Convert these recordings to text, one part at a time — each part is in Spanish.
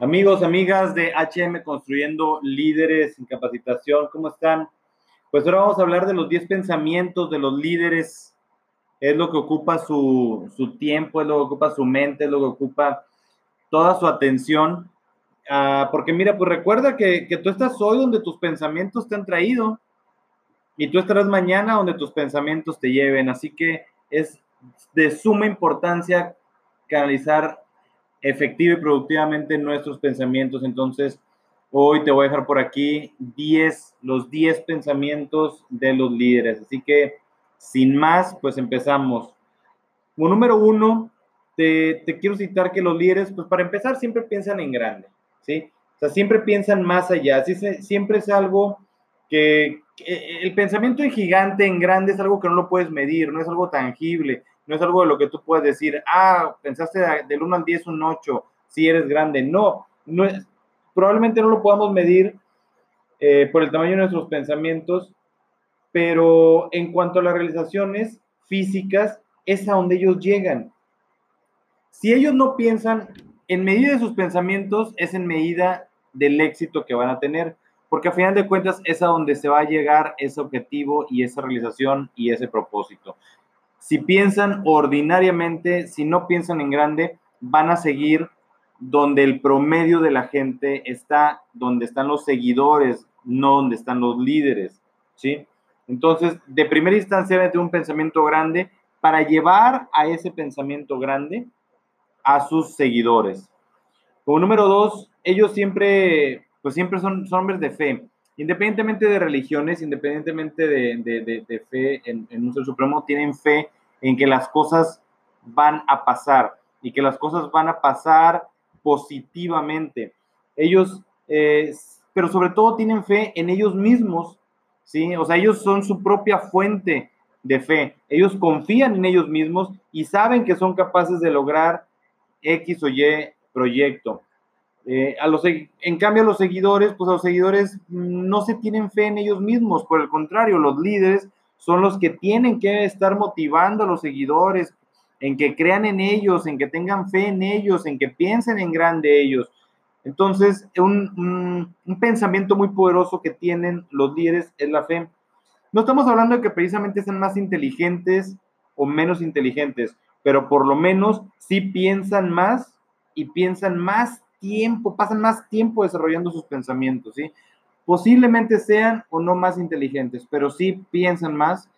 Amigos, amigas de HM Construyendo Líderes en Capacitación, ¿cómo están? Pues ahora vamos a hablar de los 10 pensamientos de los líderes. Es lo que ocupa su, su tiempo, es lo que ocupa su mente, es lo que ocupa toda su atención. Ah, porque mira, pues recuerda que, que tú estás hoy donde tus pensamientos te han traído y tú estarás mañana donde tus pensamientos te lleven. Así que es de suma importancia canalizar efectiva y productivamente nuestros pensamientos. Entonces, hoy te voy a dejar por aquí 10, los 10 pensamientos de los líderes. Así que, sin más, pues empezamos. Como número uno, te, te quiero citar que los líderes, pues para empezar, siempre piensan en grande, ¿sí? O sea, siempre piensan más allá. Siempre es algo que, que el pensamiento en gigante, en grande, es algo que no lo puedes medir, no es algo tangible no es algo de lo que tú puedes decir, ah, pensaste del 1 al 10 un 8, si eres grande. No, no probablemente no lo podamos medir eh, por el tamaño de nuestros pensamientos, pero en cuanto a las realizaciones físicas, es a donde ellos llegan. Si ellos no piensan, en medida de sus pensamientos, es en medida del éxito que van a tener, porque a final de cuentas es a donde se va a llegar ese objetivo y esa realización y ese propósito. Si piensan ordinariamente, si no piensan en grande, van a seguir donde el promedio de la gente está, donde están los seguidores, no donde están los líderes, ¿sí? Entonces, de primera instancia, tener un pensamiento grande para llevar a ese pensamiento grande a sus seguidores. Como número dos, ellos siempre, pues siempre son, hombres de fe. Independientemente de religiones, independientemente de, de, de, fe en, en, un ser supremo, tienen fe en que las cosas van a pasar y que las cosas van a pasar positivamente. Ellos, eh, pero sobre todo tienen fe en ellos mismos, ¿sí? O sea, ellos son su propia fuente de fe. Ellos confían en ellos mismos y saben que son capaces de lograr X o Y proyecto. Eh, a los, en cambio, a los seguidores, pues a los seguidores no se tienen fe en ellos mismos, por el contrario, los líderes son los que tienen que estar motivando a los seguidores en que crean en ellos, en que tengan fe en ellos, en que piensen en grande ellos. Entonces, un, un, un pensamiento muy poderoso que tienen los líderes es la fe. No estamos hablando de que precisamente sean más inteligentes o menos inteligentes, pero por lo menos sí piensan más y piensan más tiempo, pasan más tiempo desarrollando sus pensamientos, ¿sí? Posiblemente sean o no más inteligentes, pero sí piensan más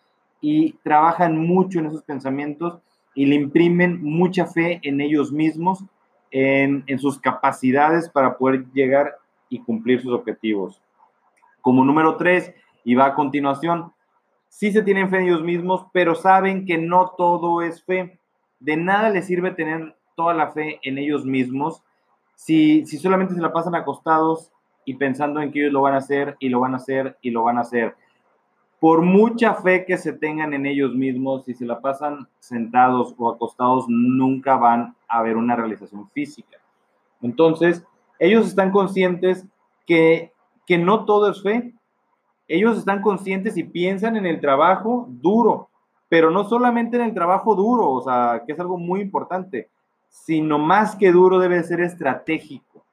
y trabajan mucho en esos pensamientos y le imprimen mucha fe en ellos mismos, en, en sus capacidades para poder llegar y cumplir sus objetivos. Como número tres, y va a continuación, sí se tienen fe en ellos mismos, pero saben que no todo es fe. De nada les sirve tener toda la fe en ellos mismos si, si solamente se la pasan acostados y pensando en que ellos lo van a hacer y lo van a hacer y lo van a hacer. Por mucha fe que se tengan en ellos mismos, si se la pasan sentados o acostados, nunca van a ver una realización física. Entonces, ellos están conscientes que, que no todo es fe. Ellos están conscientes y piensan en el trabajo duro, pero no solamente en el trabajo duro, o sea, que es algo muy importante, sino más que duro debe ser estratégico.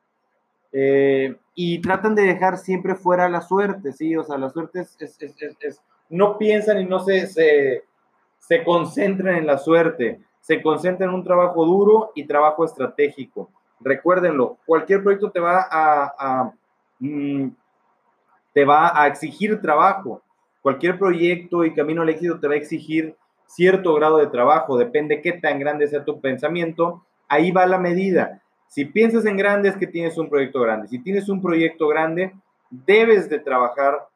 Eh, y tratan de dejar siempre fuera la suerte, ¿sí? O sea, la suerte es, es, es, no piensan y no se, se, se, concentran en la suerte, se concentran en un trabajo duro y trabajo estratégico. Recuérdenlo, cualquier proyecto te va a, a mm, te va a exigir trabajo. Cualquier proyecto y camino al éxito te va a exigir cierto grado de trabajo, depende qué tan grande sea tu pensamiento, ahí va la medida. Si piensas en grande es que tienes un proyecto grande. Si tienes un proyecto grande, debes de trabajar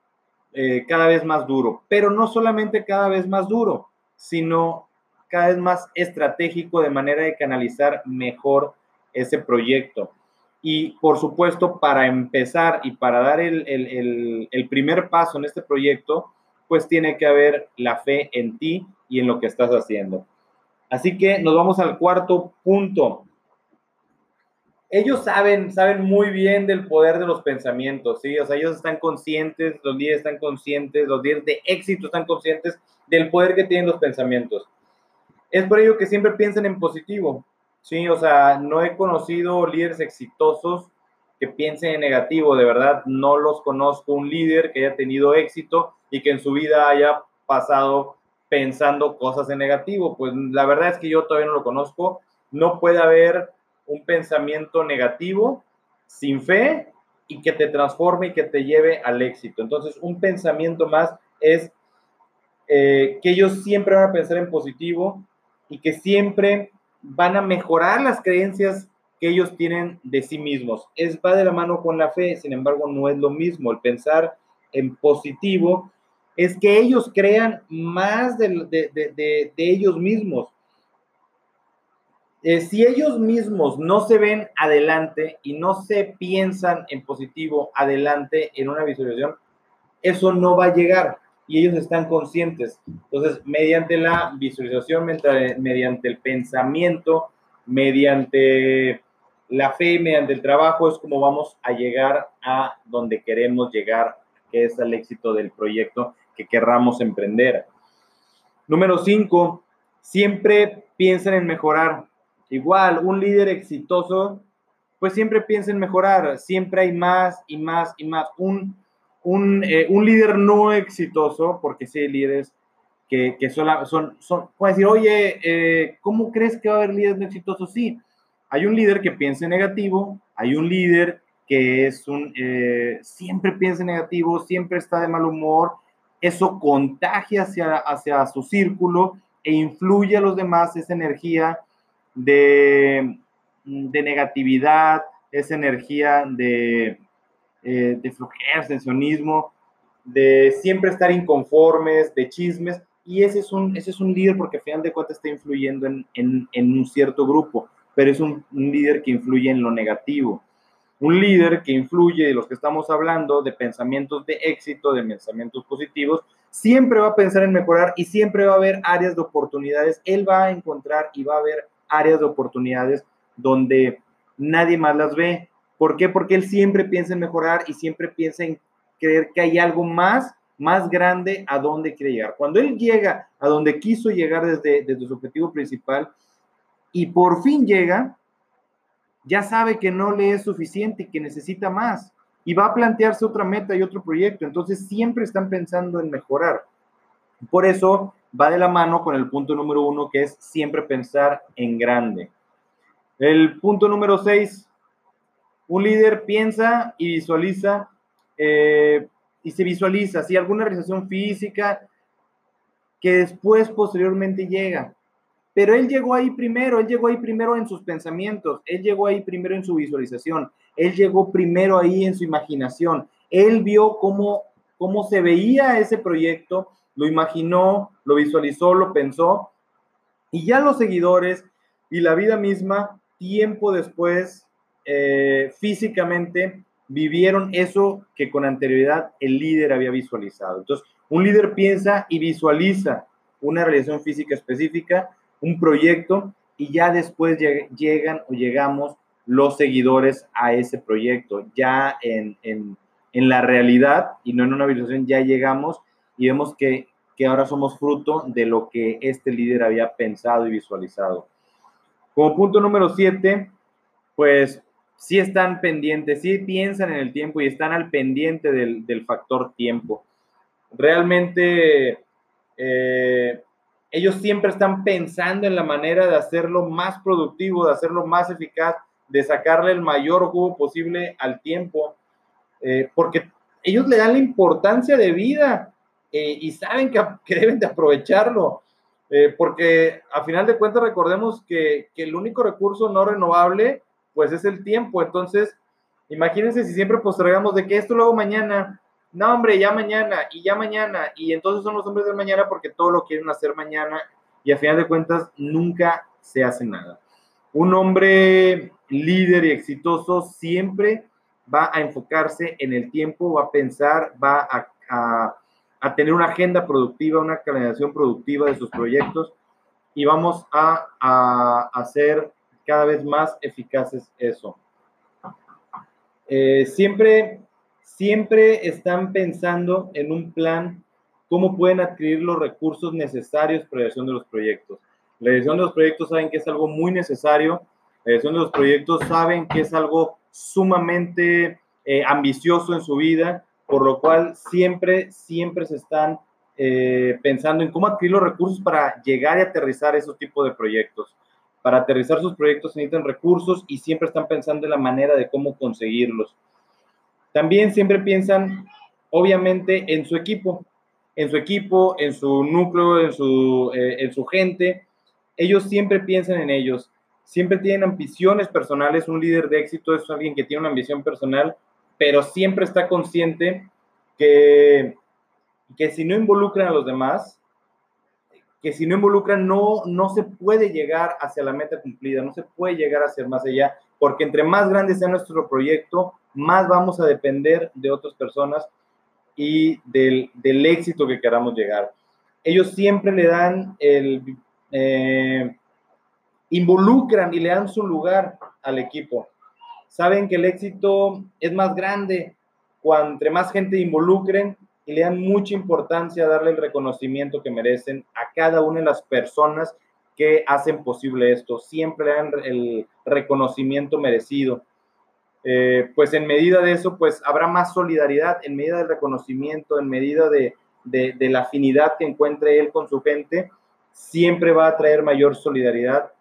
eh, cada vez más duro, pero no solamente cada vez más duro, sino cada vez más estratégico de manera de canalizar mejor ese proyecto. Y por supuesto, para empezar y para dar el, primer paso en este proyecto, pues tiene que haber la fe en ti y en lo que estás haciendo. Así que nos vamos al cuarto punto. Ellos saben, saben muy bien del poder de los pensamientos, ¿sí? O sea, ellos están conscientes, los líderes están conscientes, los líderes de éxito están conscientes del poder que tienen los pensamientos. Es por ello que siempre piensan en positivo, ¿sí? O sea, no he conocido líderes exitosos que piensen en negativo. De verdad, no los conozco un líder que haya tenido éxito y que en su vida haya pasado pensando cosas en negativo. Pues la verdad es que yo todavía no lo conozco. No puede haber un pensamiento negativo sin fe y que te transforme y que te lleve al éxito. Entonces, un pensamiento más es eh, que ellos siempre van a pensar en positivo y que siempre van a mejorar las creencias que ellos tienen de sí mismos. Es va de la mano con la fe, sin embargo, no es lo mismo. El pensar en positivo es que ellos crean más de, ellos mismos. Eh, si ellos mismos no se ven adelante y no se piensan en positivo adelante en una visualización, eso no va a llegar y ellos están conscientes. Entonces, mediante la visualización, mediante el pensamiento, mediante la fe, mediante el trabajo, es como vamos a llegar a donde queremos llegar, que es al éxito del proyecto que querramos emprender. Número cinco, siempre piensen en mejorar. Igual, un líder exitoso, pues siempre piensa en mejorar, siempre hay más y más y más. Un eh, un, líder no exitoso, porque sí hay líderes que, que son, son, pueden decir, oye, eh, ¿cómo crees que va a haber líderes no exitosos? Sí, hay un líder que piensa en negativo, hay un líder que es un, eh, siempre piensa en negativo, siempre está de mal humor, eso contagia hacia, hacia su círculo e influye a los demás esa energía de, de negatividad, esa energía de, eh, de flojera, tensionismo, de siempre estar inconformes, de chismes, y ese es un, ese es un líder porque al final de cuentas está influyendo en, un cierto grupo, pero es un, líder que influye en lo negativo. Un líder que influye, de los que estamos hablando, de pensamientos de éxito, de pensamientos positivos, siempre va a pensar en mejorar y siempre va a haber áreas de oportunidades. Él va a encontrar y va a haber áreas de oportunidades donde nadie más las ve. ¿Por qué? Porque él siempre piensa en mejorar y siempre piensa en creer que hay algo más, más grande a donde quiere llegar. Cuando él llega a donde quiso llegar desde, desde su objetivo principal y por fin llega, ya sabe que no le es suficiente y que necesita más y va a plantearse otra meta y otro proyecto. Entonces siempre están pensando en mejorar. Por eso va de la mano con el punto número uno, que es siempre pensar en grande. El punto número seis, un líder piensa y visualiza eh, y se visualiza, si alguna realización física que después, posteriormente llega. Pero él llegó ahí primero, él llegó ahí primero en sus pensamientos, él llegó ahí primero en su visualización, él llegó primero ahí en su imaginación, él vio cómo, cómo se veía ese proyecto, lo imaginó, lo visualizó, lo pensó, y ya los seguidores y la vida misma, tiempo después, eh, físicamente vivieron eso que con anterioridad el líder había visualizado. Entonces, un líder piensa y visualiza una realización física específica, un proyecto, y ya después llegan o llegamos los seguidores a ese proyecto. Ya en, en, en la realidad y no en una visualización, ya llegamos y vemos que, que ahora somos fruto de lo que este líder había pensado y visualizado. Como punto número siete, pues sí están pendientes, sí piensan en el tiempo y están al pendiente del, factor tiempo. Realmente eh, ellos siempre están pensando en la manera de hacerlo más productivo, de hacerlo más eficaz, de sacarle el mayor jugo posible al tiempo, eh, porque ellos le dan la importancia de vida eh, y saben que, deben de aprovecharlo. porque a final de cuentas recordemos que, que el único recurso no renovable pues es el tiempo. Entonces, imagínense si siempre postergamos de que esto lo hago mañana. No, hombre, ya mañana y ya mañana. Y entonces son los hombres del mañana porque todo lo quieren hacer mañana y a final de cuentas nunca se hace nada. Un hombre líder y exitoso siempre va a enfocarse en el tiempo, va a pensar, va a, a tener una agenda productiva, una planeación productiva de sus proyectos y vamos a, a hacer cada vez más eficaces eso. Eh, siempre, siempre están pensando en un plan, cómo pueden adquirir los recursos necesarios para la dirección de los proyectos. La dirección de los proyectos saben que es algo muy necesario, la dirección de los proyectos saben que es algo sumamente eh, ambicioso en su vida, por lo cual siempre, siempre se están eh, pensando en cómo adquirir los recursos para llegar y aterrizar esos tipos de proyectos. Para aterrizar sus proyectos necesitan recursos y siempre están pensando en la manera de cómo conseguirlos. También siempre piensan, obviamente, en su equipo, en su equipo, en su núcleo, en su, eh, en su gente. Ellos siempre piensan en ellos, siempre tienen ambiciones personales. Un líder de éxito es alguien que tiene una ambición personal, pero siempre está consciente que que si no involucran a los demás, que si no involucran, no, no se puede llegar hacia la meta cumplida, no se puede llegar a ser más allá, porque entre más grande sea nuestro proyecto, más vamos a depender de otras personas y del, del éxito que queramos llegar. Ellos siempre le dan el, eh, involucran y le dan su lugar al equipo. Saben que el éxito es más grande cuando más gente involucren y le dan mucha importancia a darle el reconocimiento que merecen a cada una de las personas que hacen posible esto. Siempre le dan el reconocimiento merecido. Eh, pues en medida de eso, pues habrá más solidaridad, en medida del reconocimiento, en medida de, de, de la afinidad que encuentre él con su gente, siempre va a traer mayor solidaridad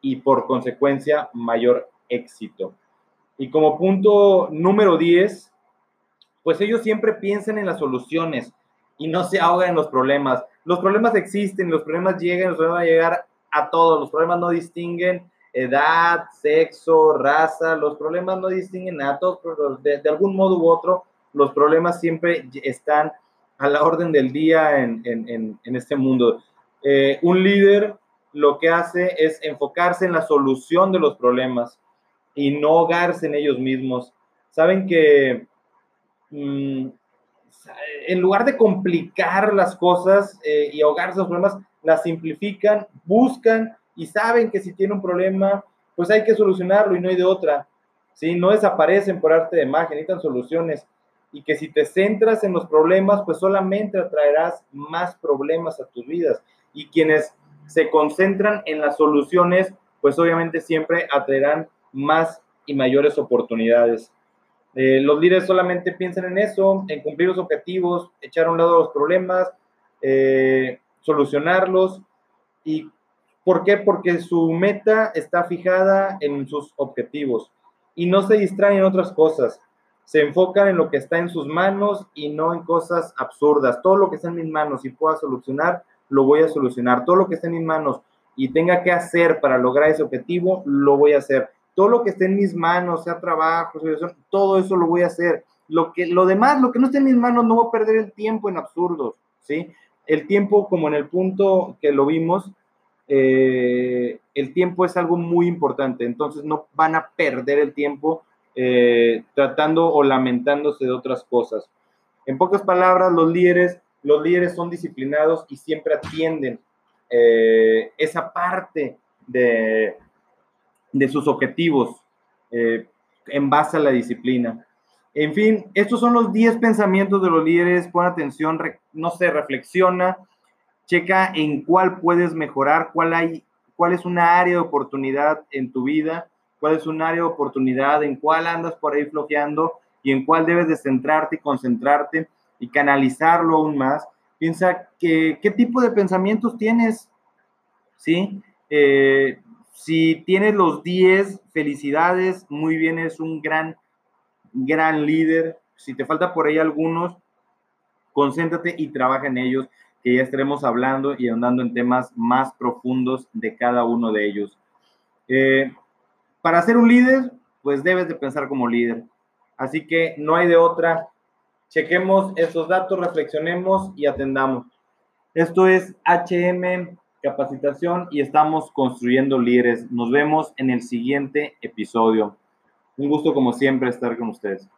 y por consecuencia mayor éxito. Y como punto número 10, pues ellos siempre piensan en las soluciones y no se ahogan en los problemas. Los problemas existen, los problemas llegan, los problemas van a llegar a todos, los problemas no distinguen edad, sexo, raza, los problemas no distinguen a todos, pero de, algún modo u otro, los problemas siempre están a la orden del día en, este mundo. Eh, un líder lo que hace es enfocarse en la solución de los problemas y no ahogarse en ellos mismos. Saben que Mm, en lugar de complicar las cosas eh, y ahogarse los problemas, las simplifican, buscan y saben que si tiene un problema, pues hay que solucionarlo y no hay de otra. ¿sí? No desaparecen por arte de magia, necesitan soluciones. Y que si te centras en los problemas, pues solamente atraerás más problemas a tus vidas. Y quienes se concentran en las soluciones, pues obviamente siempre atraerán más y mayores oportunidades. Eh, los líderes solamente piensan en eso, en cumplir los objetivos, echar a un lado los problemas, eh, solucionarlos. ¿Y por qué? Porque su meta está fijada en sus objetivos y no se distraen en otras cosas. Se enfocan en lo que está en sus manos y no en cosas absurdas. Todo lo que está en mis manos y pueda solucionar, lo voy a solucionar. Todo lo que está en mis manos y tenga que hacer para lograr ese objetivo, lo voy a hacer todo lo que esté en mis manos, sea trabajo, todo eso lo voy a hacer. Lo, que, lo demás, lo que no esté en mis manos, no voy a perder el tiempo en absurdos, ¿sí? El tiempo, como en el punto que lo vimos, eh, el tiempo es algo muy importante, entonces no van a perder el tiempo eh, tratando o lamentándose de otras cosas. En pocas palabras, los líderes, los líderes son disciplinados y siempre atienden eh, esa parte de, de sus objetivos eh, en base a la disciplina. En fin, estos son los 10 pensamientos de los líderes. Pon atención, no se reflexiona, checa en cuál puedes mejorar, cuál, hay, cuál es una área de oportunidad en tu vida, cuál es un área de oportunidad, en cuál andas por ahí flojeando y en cuál debes de centrarte y concentrarte y canalizarlo aún más. Piensa que, qué tipo de pensamientos tienes, ¿sí? Eh, si tienes los 10, felicidades, muy bien, es un gran, gran líder. Si te falta por ahí algunos, concéntrate y trabaja en ellos, que ya estaremos hablando y andando en temas más profundos de cada uno de ellos. Eh, para ser un líder, pues debes de pensar como líder. Así que no hay de otra. Chequemos estos datos, reflexionemos y atendamos. Esto es HM capacitación y estamos construyendo líderes. Nos vemos en el siguiente episodio. Un gusto como siempre estar con ustedes.